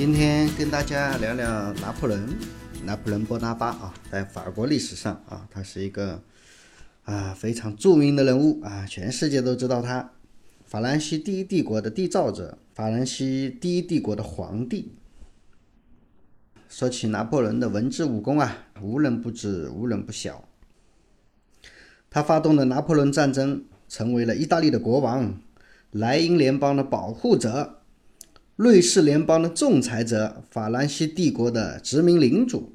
今天跟大家聊聊拿破仑，拿破仑波拿巴啊，在法国历史上啊，他是一个啊非常著名的人物啊，全世界都知道他。法兰西第一帝国的缔造者，法兰西第一帝国的皇帝。说起拿破仑的文治武功啊，无人不知，无人不晓。他发动的拿破仑战争，成为了意大利的国王，莱茵联邦的保护者。瑞士联邦的仲裁者，法兰西帝国的殖民领主，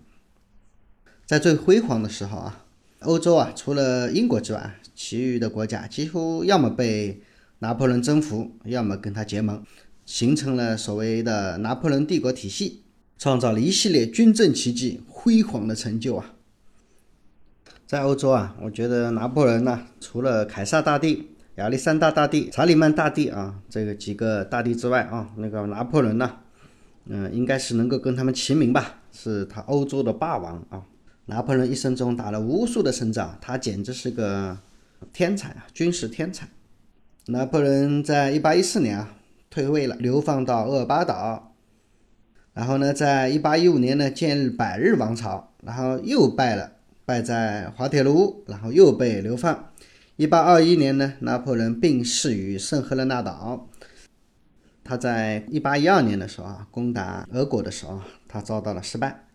在最辉煌的时候啊，欧洲啊，除了英国之外，其余的国家几乎要么被拿破仑征服，要么跟他结盟，形成了所谓的拿破仑帝国体系，创造了一系列军政奇迹、辉煌的成就啊。在欧洲啊，我觉得拿破仑呢，除了凯撒大帝。亚历山大大帝、查理曼大帝啊，这个几个大帝之外啊，那个拿破仑呢，嗯，应该是能够跟他们齐名吧，是他欧洲的霸王啊。拿破仑一生中打了无数的胜仗，他简直是个天才啊，军事天才。拿破仑在一八一四年啊退位了，流放到厄尔巴岛，然后呢，在一八一五年呢建立百日王朝，然后又败了，败在滑铁卢，然后又被流放。一八二一年呢，拿破仑病逝于圣赫勒纳岛。他在一八一二年的时候啊，攻打俄国的时候，他遭到了失败。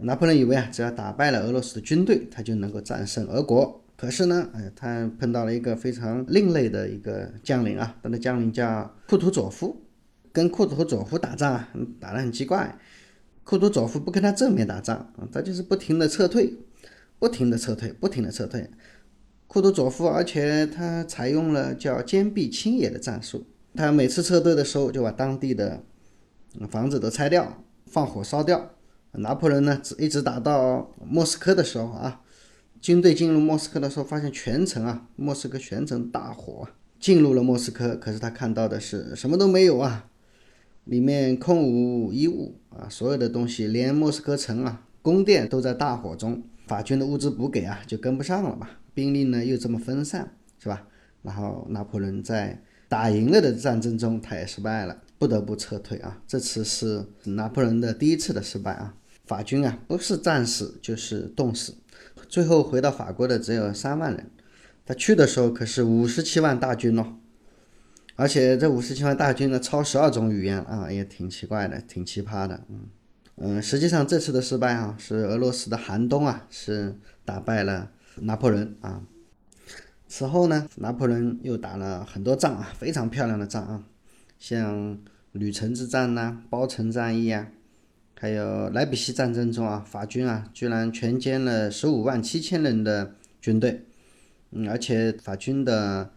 拿破仑以为啊，只要打败了俄罗斯的军队，他就能够战胜俄国。可是呢，哎，他碰到了一个非常另类的一个将领啊，他的将领叫库图佐夫。跟库图佐夫打仗啊，打得很奇怪。库图佐夫不跟他正面打仗他就是不停的撤退，不停的撤退，不停的撤退。库图佐夫，而且他采用了叫坚壁清野的战术。他每次撤退的时候，就把当地的房子都拆掉，放火烧掉。拿破仑呢，一直打到莫斯科的时候啊，军队进入莫斯科的时候，发现全城啊，莫斯科全城大火。进入了莫斯科，可是他看到的是什么都没有啊，里面空无一物啊，所有的东西，连莫斯科城啊，宫殿都在大火中。法军的物资补给啊，就跟不上了吧。兵力呢又这么分散，是吧？然后拿破仑在打赢了的战争中，他也失败了，不得不撤退啊。这次是拿破仑的第一次的失败啊。法军啊，不是战死就是冻死，最后回到法国的只有三万人。他去的时候可是五十七万大军哦，而且这五十七万大军呢，超十二种语言啊，也挺奇怪的，挺奇葩的。嗯嗯，实际上这次的失败啊，是俄罗斯的寒冬啊，是打败了。拿破仑啊，此后呢，拿破仑又打了很多仗啊，非常漂亮的仗啊，像吕城之战呐、包城战役啊，还有莱比锡战争中啊，法军啊居然全歼了十五万七千人的军队，嗯，而且法军的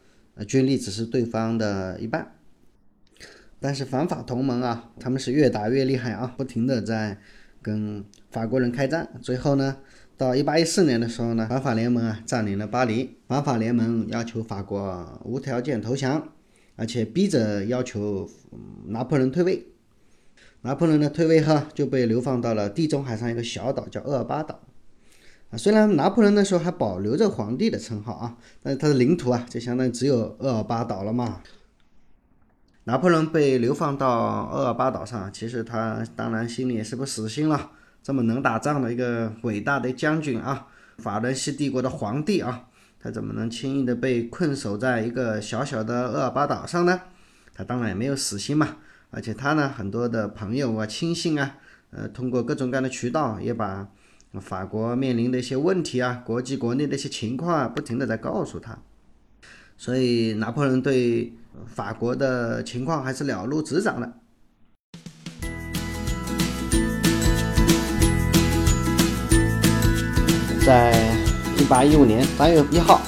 军力只是对方的一半，但是反法同盟啊，他们是越打越厉害啊，不停的在跟法国人开战，最后呢。到一八一四年的时候呢，反法联盟啊占领了巴黎。反法联盟要求法国无条件投降，而且逼着要求拿破仑退位。拿破仑的退位后就被流放到了地中海上一个小岛，叫厄尔巴岛。啊，虽然拿破仑那时候还保留着皇帝的称号啊，但是他的领土啊就相当于只有厄尔巴岛了嘛。拿破仑被流放到厄尔巴岛上，其实他当然心里也是不死心了。这么能打仗的一个伟大的将军啊，法兰西帝国的皇帝啊，他怎么能轻易的被困守在一个小小的厄尔巴岛上呢？他当然也没有死心嘛，而且他呢，很多的朋友啊、亲信啊，呃，通过各种各样的渠道，也把法国面临的一些问题啊、国际国内的一些情况啊，不停的在告诉他。所以拿破仑对法国的情况还是了如指掌的。在一八一五年三月一号，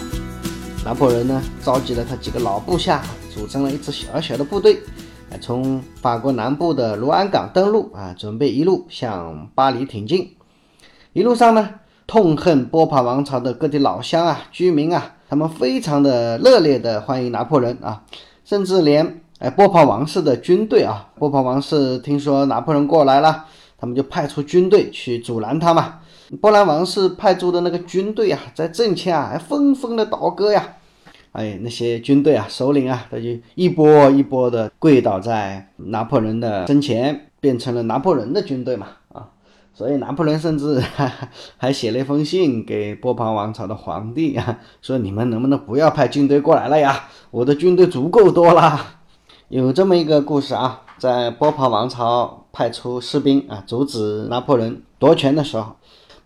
拿破仑呢召集了他几个老部下，组成了一支小小的部队，从法国南部的卢安港登陆啊，准备一路向巴黎挺进。一路上呢，痛恨波旁王朝的各地老乡啊、居民啊，他们非常的热烈的欢迎拿破仑啊，甚至连哎波旁王室的军队啊，波旁王室听说拿破仑过来了，他们就派出军队去阻拦他嘛。波兰王室派驻的那个军队啊，在阵前啊，还纷纷的倒戈呀！哎，那些军队啊，首领啊，他就一波一波的跪倒在拿破仑的身前，变成了拿破仑的军队嘛，啊，所以拿破仑甚至 还写了一封信给波旁王朝的皇帝啊，说你们能不能不要派军队过来了呀？我的军队足够多了。有这么一个故事啊，在波旁王朝派出士兵啊，阻止拿破仑夺权的时候，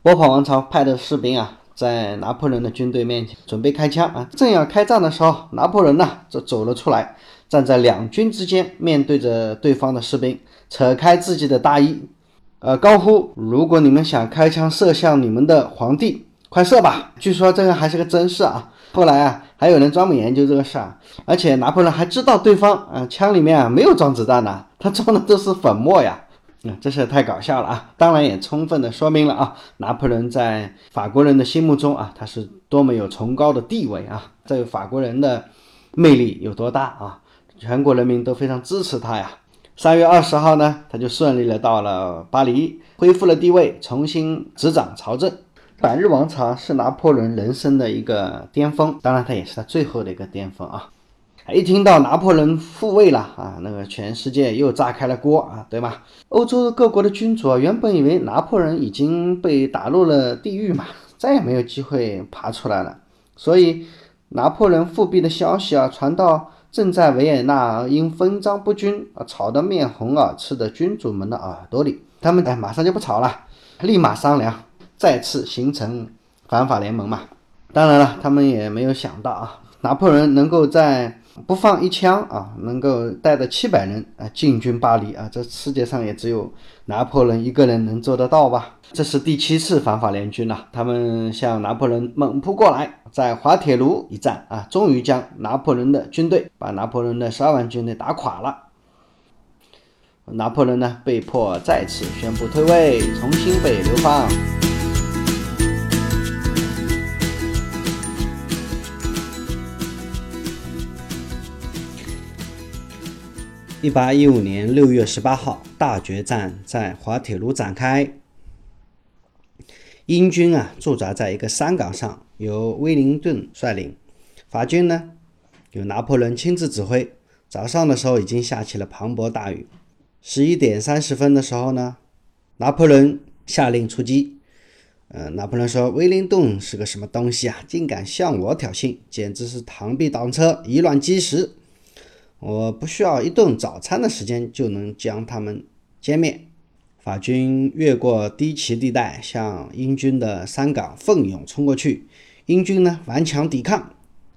波旁王朝派的士兵啊，在拿破仑的军队面前准备开枪啊，正要开战的时候，拿破仑呢就走了出来，站在两军之间，面对着对方的士兵，扯开自己的大衣，呃，高呼：“如果你们想开枪射向你们的皇帝，快射吧！”据说这个还是个真事啊。后来啊，还有人专门研究这个事儿，而且拿破仑还知道对方啊枪里面啊没有装子弹呢，他装的都是粉末呀，那真是太搞笑了啊！当然也充分的说明了啊，拿破仑在法国人的心目中啊，他是多么有崇高的地位啊，这个法国人的魅力有多大啊，全国人民都非常支持他呀。三月二十号呢，他就顺利的到了巴黎，恢复了地位，重新执掌朝政。百日王朝是拿破仑人生的一个巅峰，当然，他也是他最后的一个巅峰啊！一听到拿破仑复位了啊，那个全世界又炸开了锅啊，对吗？欧洲各国的君主啊，原本以为拿破仑已经被打入了地狱嘛，再也没有机会爬出来了，所以拿破仑复辟的消息啊，传到正在维也纳因分赃不均啊吵得面红耳赤的君主们的耳朵里，他们哎马上就不吵了，立马商量。再次形成反法联盟嘛？当然了，他们也没有想到啊，拿破仑能够在不放一枪啊，能够带着七百人啊进军巴黎啊，这世界上也只有拿破仑一个人能做得到吧？这是第七次反法联军了，他们向拿破仑猛扑过来，在滑铁卢一战啊，终于将拿破仑的军队把拿破仑的十二万军队打垮了。拿破仑呢，被迫再次宣布退位，重新被流放。一八一五年六月十八号，大决战在滑铁卢展开。英军啊驻扎在一个山岗上，由威灵顿率领；法军呢由拿破仑亲自指挥。早上的时候已经下起了磅礴大雨。十一点三十分的时候呢，拿破仑下令出击。呃，拿破仑说：“威灵顿是个什么东西啊？竟敢向我挑衅，简直是螳臂挡车，以卵击石。”我不需要一顿早餐的时间就能将他们歼灭。法军越过低旗地带，向英军的山岗奋勇冲过去。英军呢顽强抵抗，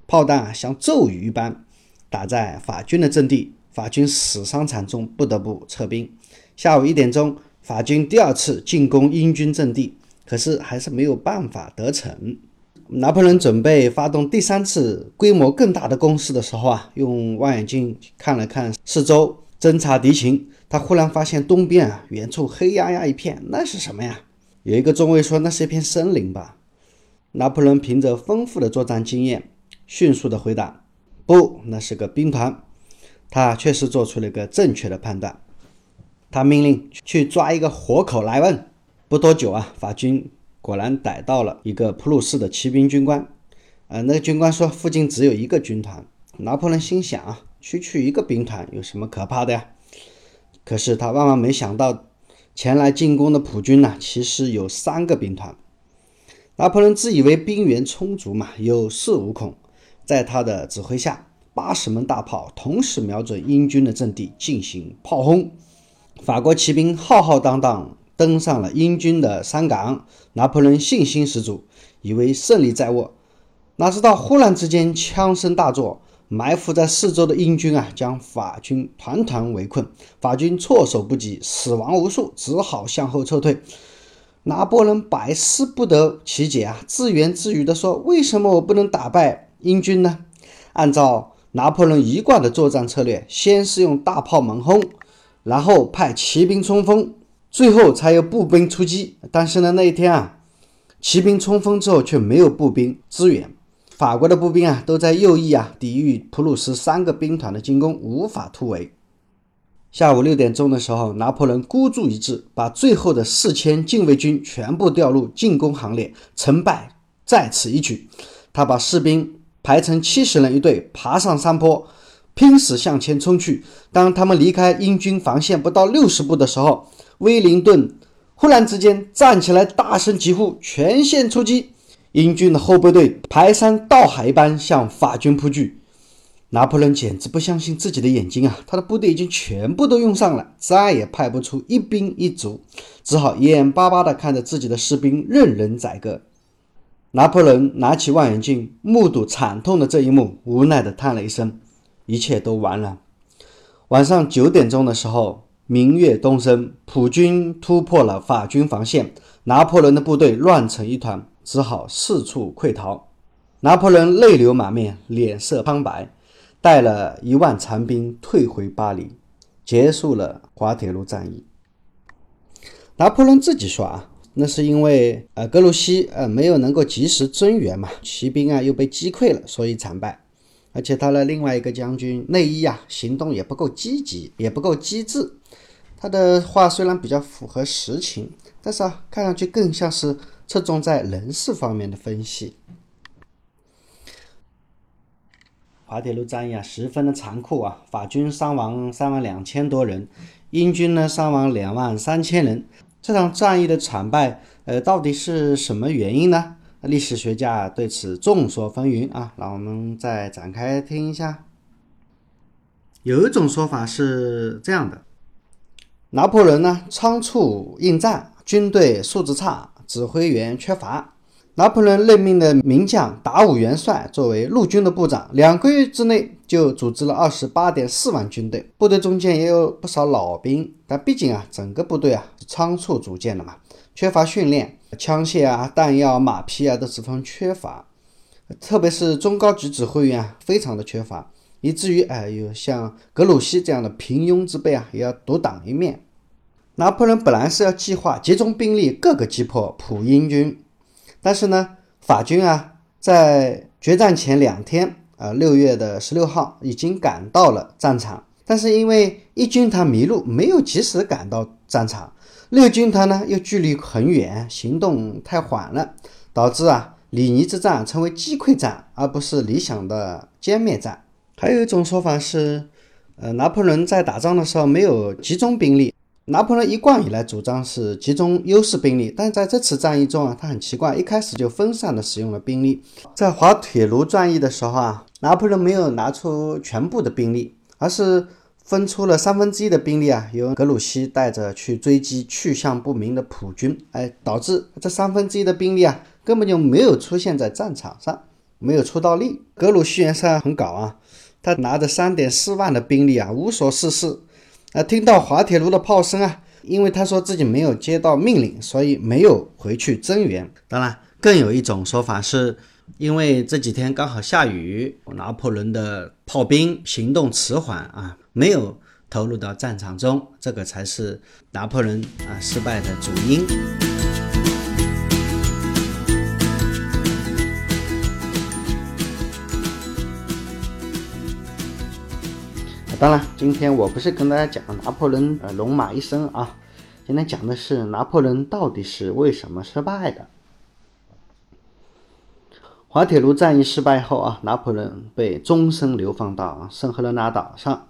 炮弹像骤雨一般打在法军的阵地，法军死伤惨重，不得不撤兵。下午一点钟，法军第二次进攻英军阵地，可是还是没有办法得逞。拿破仑准备发动第三次规模更大的攻势的时候啊，用望远镜看了看四周，侦察敌情。他忽然发现东边啊，远处黑压压一片，那是什么呀？有一个中尉说：“那是一片森林吧？”拿破仑凭着丰富的作战经验，迅速的回答：“不，那是个兵团。”他确实做出了一个正确的判断。他命令去抓一个活口来问。不多久啊，法军。果然逮到了一个普鲁士的骑兵军官，呃，那个军官说附近只有一个军团。拿破仑心想啊，区区一个兵团有什么可怕的呀？可是他万万没想到，前来进攻的普军呢，其实有三个兵团。拿破仑自以为兵源充足嘛，有恃无恐，在他的指挥下，八十门大炮同时瞄准英军的阵地进行炮轰，法国骑兵浩浩荡荡。登上了英军的山岗，拿破仑信心十足，以为胜利在握。哪知道忽然之间枪声大作，埋伏在四周的英军啊，将法军团团围困。法军措手不及，死亡无数，只好向后撤退。拿破仑百思不得其解啊，自言自语地说：“为什么我不能打败英军呢？”按照拿破仑一贯的作战策略，先是用大炮猛轰，然后派骑兵冲锋。最后才有步兵出击，但是呢，那一天啊，骑兵冲锋之后却没有步兵支援，法国的步兵啊都在右翼啊抵御普鲁士三个兵团的进攻，无法突围。下午六点钟的时候，拿破仑孤注一掷，把最后的四千禁卫军全部调入进攻行列，成败在此一举。他把士兵排成七十人一队，爬上山坡，拼死向前冲去。当他们离开英军防线不到六十步的时候，威灵顿忽然之间站起来，大声疾呼：“全线出击！”英军的后备队排山倒海般向法军扑去。拿破仑简直不相信自己的眼睛啊！他的部队已经全部都用上了，再也派不出一兵一卒，只好眼巴巴地看着自己的士兵任人宰割。拿破仑拿起望远镜，目睹惨痛的这一幕，无奈地叹了一声：“一切都完了。”晚上九点钟的时候，明月东升，普军突破了法军防线，拿破仑的部队乱成一团，只好四处溃逃。拿破仑泪流满面，脸色苍白。带了一万残兵退回巴黎，结束了滑铁卢战役。拿破仑自己说啊，那是因为呃格鲁希呃没有能够及时增援嘛，骑兵啊又被击溃了，所以惨败。而且他的另外一个将军内伊啊，行动也不够积极，也不够机智。他的话虽然比较符合实情，但是啊，看上去更像是侧重在人事方面的分析。滑铁卢战役啊，十分的残酷啊！法军伤亡三万两千多人，英军呢伤亡两万三千人。这场战役的惨败，呃，到底是什么原因呢？历史学家对此众说纷纭啊。那我们再展开听一下。有一种说法是这样的：拿破仑呢仓促应战，军队素质差，指挥员缺乏。拿破仑任命的名将达武元帅作为陆军的部长，两个月之内就组织了二十八点四万军队，部队中间也有不少老兵，但毕竟啊，整个部队啊仓促组建的嘛，缺乏训练，枪械啊、弹药、马匹啊都十分缺乏，特别是中高级指挥员啊，非常的缺乏，以至于哎，有像格鲁希这样的平庸之辈啊，也要独当一面。拿破仑本来是要计划集中兵力，各个击破普英军。但是呢，法军啊，在决战前两天，啊，六月的十六号已经赶到了战场。但是因为一军团迷路，没有及时赶到战场；六军团呢，又距离很远，行动太缓了，导致啊，里尼之战成为击溃战，而不是理想的歼灭战。还有一种说法是，呃，拿破仑在打仗的时候没有集中兵力。拿破仑一贯以来主张是集中优势兵力，但在这次战役中啊，他很奇怪，一开始就分散的使用了兵力。在滑铁卢战役的时候啊，拿破仑没有拿出全部的兵力，而是分出了三分之一的兵力啊，由格鲁希带着去追击去向不明的普军，哎，导致这三分之一的兵力啊，根本就没有出现在战场上，没有出到力。格鲁希元帅很搞啊，他拿着三点四万的兵力啊，无所事事。啊，听到滑铁卢的炮声啊，因为他说自己没有接到命令，所以没有回去增援。当然，更有一种说法是，因为这几天刚好下雨，拿破仑的炮兵行动迟缓啊，没有投入到战场中，这个才是拿破仑啊失败的主因。当然，今天我不是跟大家讲拿破仑呃龙马一生啊，今天讲的是拿破仑到底是为什么失败的。滑铁卢战役失败后啊，拿破仑被终身流放到圣赫勒拿岛上，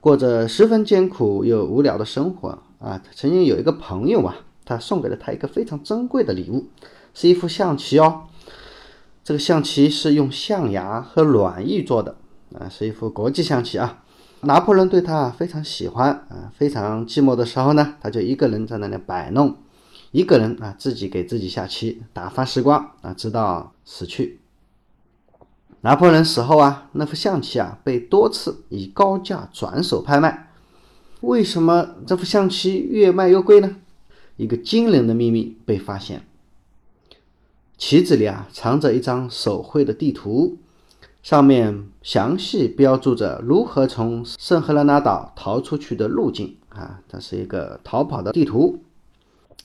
过着十分艰苦又无聊的生活啊。曾经有一个朋友啊，他送给了他一个非常珍贵的礼物，是一副象棋哦。这个象棋是用象牙和卵玉做的啊，是一副国际象棋啊。拿破仑对他非常喜欢啊，非常寂寞的时候呢，他就一个人在那里摆弄，一个人啊自己给自己下棋，打发时光啊，直到死去。拿破仑死后啊，那副象棋啊被多次以高价转手拍卖。为什么这副象棋越卖越贵呢？一个惊人的秘密被发现，棋子里啊藏着一张手绘的地图。上面详细标注着如何从圣赫勒拿岛逃出去的路径啊，这是一个逃跑的地图。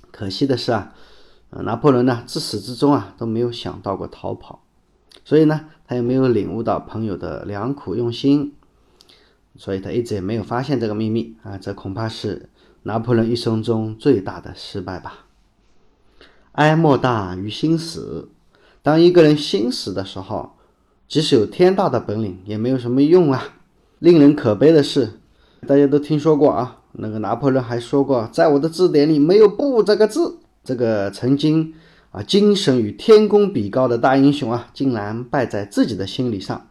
可惜的是啊，拿破仑呢自始至终啊都没有想到过逃跑，所以呢他也没有领悟到朋友的良苦用心，所以他一直也没有发现这个秘密啊，这恐怕是拿破仑一生中最大的失败吧。哀莫大于心死，当一个人心死的时候。即使有天大的本领，也没有什么用啊！令人可悲的是，大家都听说过啊，那个拿破仑还说过，在我的字典里没有“不”这个字。这个曾经啊，精神与天公比高的大英雄啊，竟然败在自己的心理上。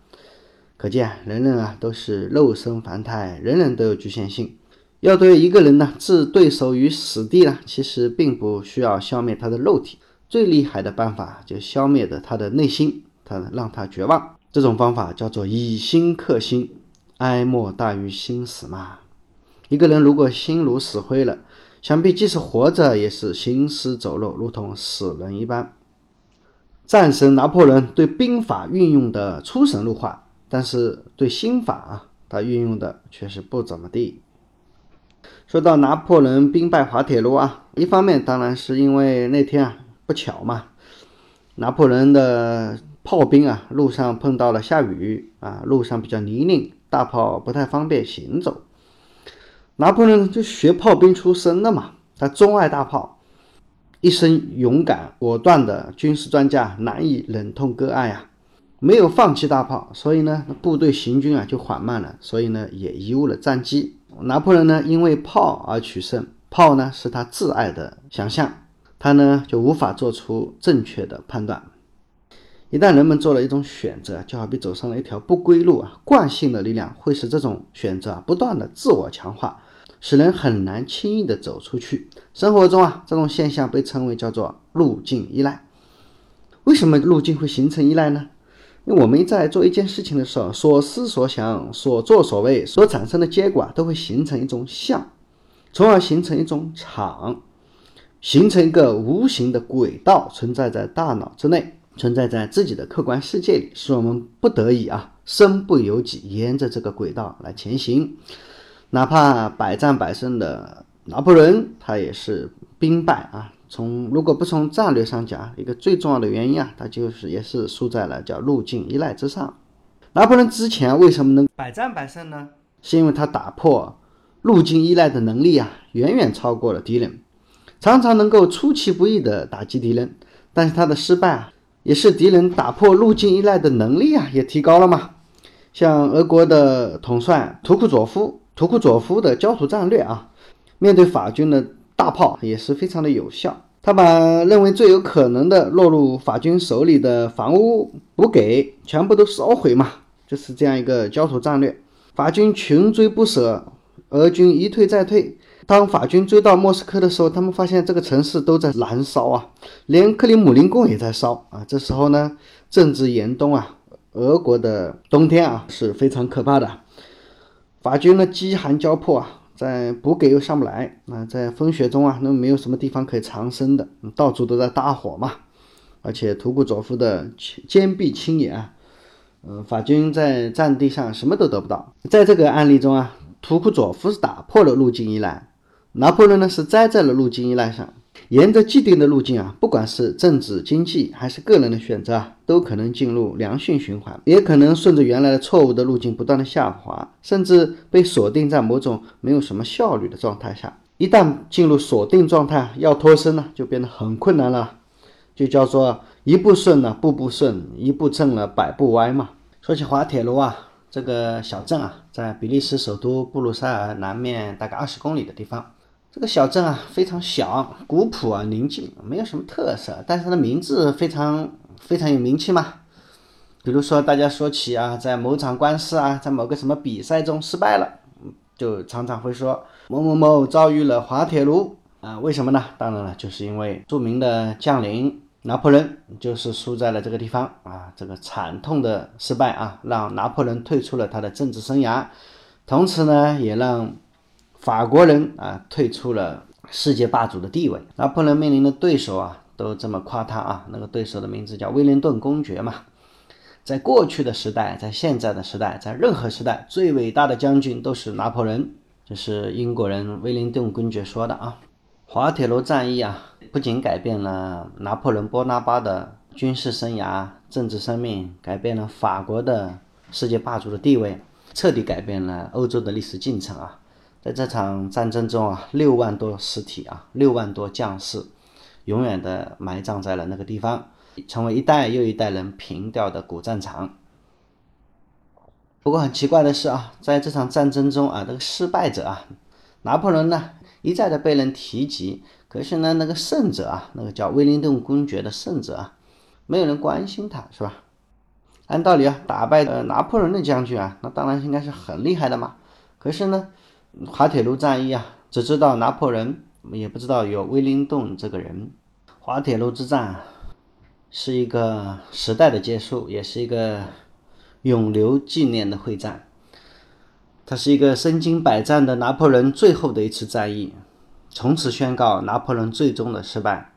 可见，人人啊都是肉身凡胎，人人都有局限性。要对一个人呢置对手于死地呢，其实并不需要消灭他的肉体，最厉害的办法就消灭的他的内心，他让他绝望。这种方法叫做以心克心，哀莫大于心死嘛。一个人如果心如死灰了。想必即使活着，也是行尸走肉，如同死人一般。战神拿破仑对兵法运用的出神入化，但是对心法啊，他运用的却是不怎么地。说到拿破仑兵败滑铁卢啊，一方面当然是因为那天啊不巧嘛，拿破仑的炮兵啊路上碰到了下雨啊，路上比较泥泞，大炮不太方便行走。拿破仑就学炮兵出身的嘛，他钟爱大炮，一生勇敢果断的军事专家难以忍痛割爱啊，没有放弃大炮，所以呢，部队行军啊就缓慢了，所以呢也贻误了战机。拿破仑呢因为炮而取胜，炮呢是他挚爱的想象，他呢就无法做出正确的判断。一旦人们做了一种选择，就好比走上了一条不归路啊，惯性的力量会使这种选择啊不断的自我强化。使人很难轻易的走出去。生活中啊，这种现象被称为叫做路径依赖。为什么路径会形成依赖呢？因为我们在做一件事情的时候，所思所想、所作所为所产生的结果啊，都会形成一种像，从而形成一种场，形成一个无形的轨道，存在在大脑之内，存在在自己的客观世界里，使我们不得已啊，身不由己，沿着这个轨道来前行。哪怕百战百胜的拿破仑，他也是兵败啊。从如果不从战略上讲，一个最重要的原因啊，他就是也是输在了叫路径依赖之上。拿破仑之前为什么能百战百胜呢？是因为他打破路径依赖的能力啊，远远超过了敌人，常常能够出其不意的打击敌人。但是他的失败啊，也是敌人打破路径依赖的能力啊，也提高了嘛。像俄国的统帅图库佐夫。图库佐夫的焦土战略啊，面对法军的大炮也是非常的有效。他把认为最有可能的落入法军手里的房屋、补给全部都烧毁嘛，就是这样一个焦土战略。法军穷追不舍，俄军一退再退。当法军追到莫斯科的时候，他们发现这个城市都在燃烧啊，连克里姆林宫也在烧啊。这时候呢，正值严冬啊，俄国的冬天啊是非常可怕的。法军呢饥寒交迫啊，在补给又上不来啊，在风雪中啊，那没有什么地方可以藏身的，到处都在大火嘛。而且图库佐夫的坚壁清野啊，呃，法军在战地上什么都得不到。在这个案例中啊，图库佐夫是打破了路径依赖，拿破仑呢是栽在了路径依赖上。沿着既定的路径啊，不管是政治、经济还是个人的选择啊，都可能进入良性循环，也可能顺着原来的错误的路径不断的下滑，甚至被锁定在某种没有什么效率的状态下。一旦进入锁定状态，要脱身呢，就变得很困难了，就叫做一步顺了步步顺，一步正了百步歪嘛。说起滑铁卢啊，这个小镇啊，在比利时首都布鲁塞尔南面大概二十公里的地方。这个小镇啊非常小、古朴啊、宁静，没有什么特色，但是它的名字非常非常有名气嘛。比如说，大家说起啊，在某场官司啊，在某个什么比赛中失败了，就常常会说某某某遭遇了滑铁卢啊。为什么呢？当然了，就是因为著名的将领拿破仑就是输在了这个地方啊。这个惨痛的失败啊，让拿破仑退出了他的政治生涯，同时呢，也让。法国人啊，退出了世界霸主的地位。拿破仑面临的对手啊，都这么夸他啊。那个对手的名字叫威灵顿公爵嘛。在过去的时代，在现在的时代，在任何时代，最伟大的将军都是拿破仑。这是英国人威灵顿公爵说的啊。滑铁卢战役啊，不仅改变了拿破仑波拿巴的军事生涯、政治生命，改变了法国的世界霸主的地位，彻底改变了欧洲的历史进程啊。在这场战争中啊，六万多尸体啊，六万多将士，永远的埋葬在了那个地方，成为一代又一代人凭吊的古战场。不过很奇怪的是啊，在这场战争中啊，这个失败者啊，拿破仑呢一再的被人提及，可是呢那个胜者啊，那个叫威灵顿公爵的胜者啊，没有人关心他，是吧？按道理啊，打败呃拿破仑的将军啊，那当然应该是很厉害的嘛。可是呢，滑铁卢战役啊，只知道拿破仑，也不知道有威灵顿这个人。滑铁卢之战是一个时代的结束，也是一个永留纪念的会战。它是一个身经百战的拿破仑最后的一次战役，从此宣告拿破仑最终的失败。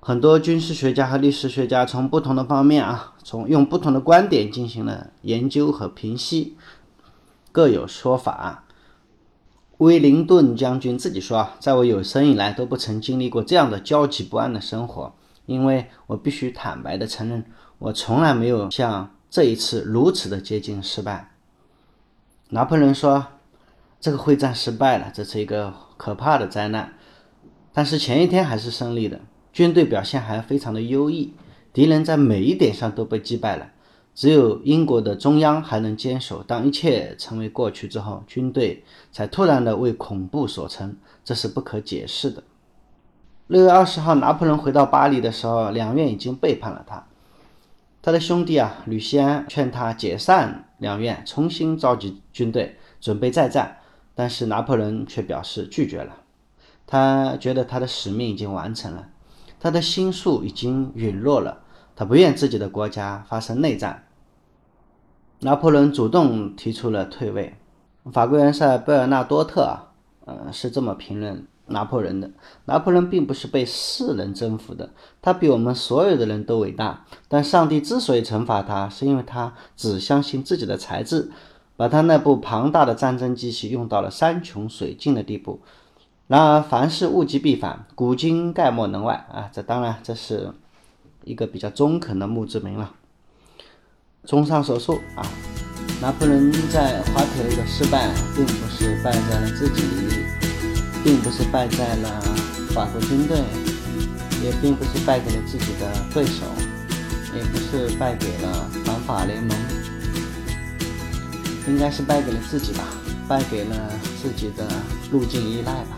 很多军事学家和历史学家从不同的方面啊，从用不同的观点进行了研究和评析，各有说法。威灵顿将军自己说啊，在我有生以来都不曾经历过这样的焦急不安的生活，因为我必须坦白的承认，我从来没有像这一次如此的接近失败。拿破仑说，这个会战失败了，这是一个可怕的灾难，但是前一天还是胜利的。军队表现还非常的优异，敌人在每一点上都被击败了，只有英国的中央还能坚守。当一切成为过去之后，军队才突然的为恐怖所成，这是不可解释的。六月二十号，拿破仑回到巴黎的时候，两院已经背叛了他。他的兄弟啊，吕西安劝他解散两院，重新召集军队，准备再战，但是拿破仑却表示拒绝了。他觉得他的使命已经完成了。他的心术已经陨落了，不愿自己的国家发生内战。拿破仑主动提出了退位。法国元帅贝尔纳多特啊，呃，是这么评论拿破仑的：拿破仑并不是被世人征服的，他比我们所有的人都伟大。但上帝之所以惩罚他，是因为他只相信自己的才智，把他那部庞大的战争机器用到了山穷水尽的地步。然而，凡事物极必反，古今概莫能外啊！这当然，这是一个比较中肯的墓志铭了。综上所述啊，拿破仑在滑铁卢的失败，并不是败在了自己，并不是败在了法国军队，也并不是败给了自己的对手，也不是败给了反法联盟，应该是败给了自己吧，败给了自己的路径依赖吧。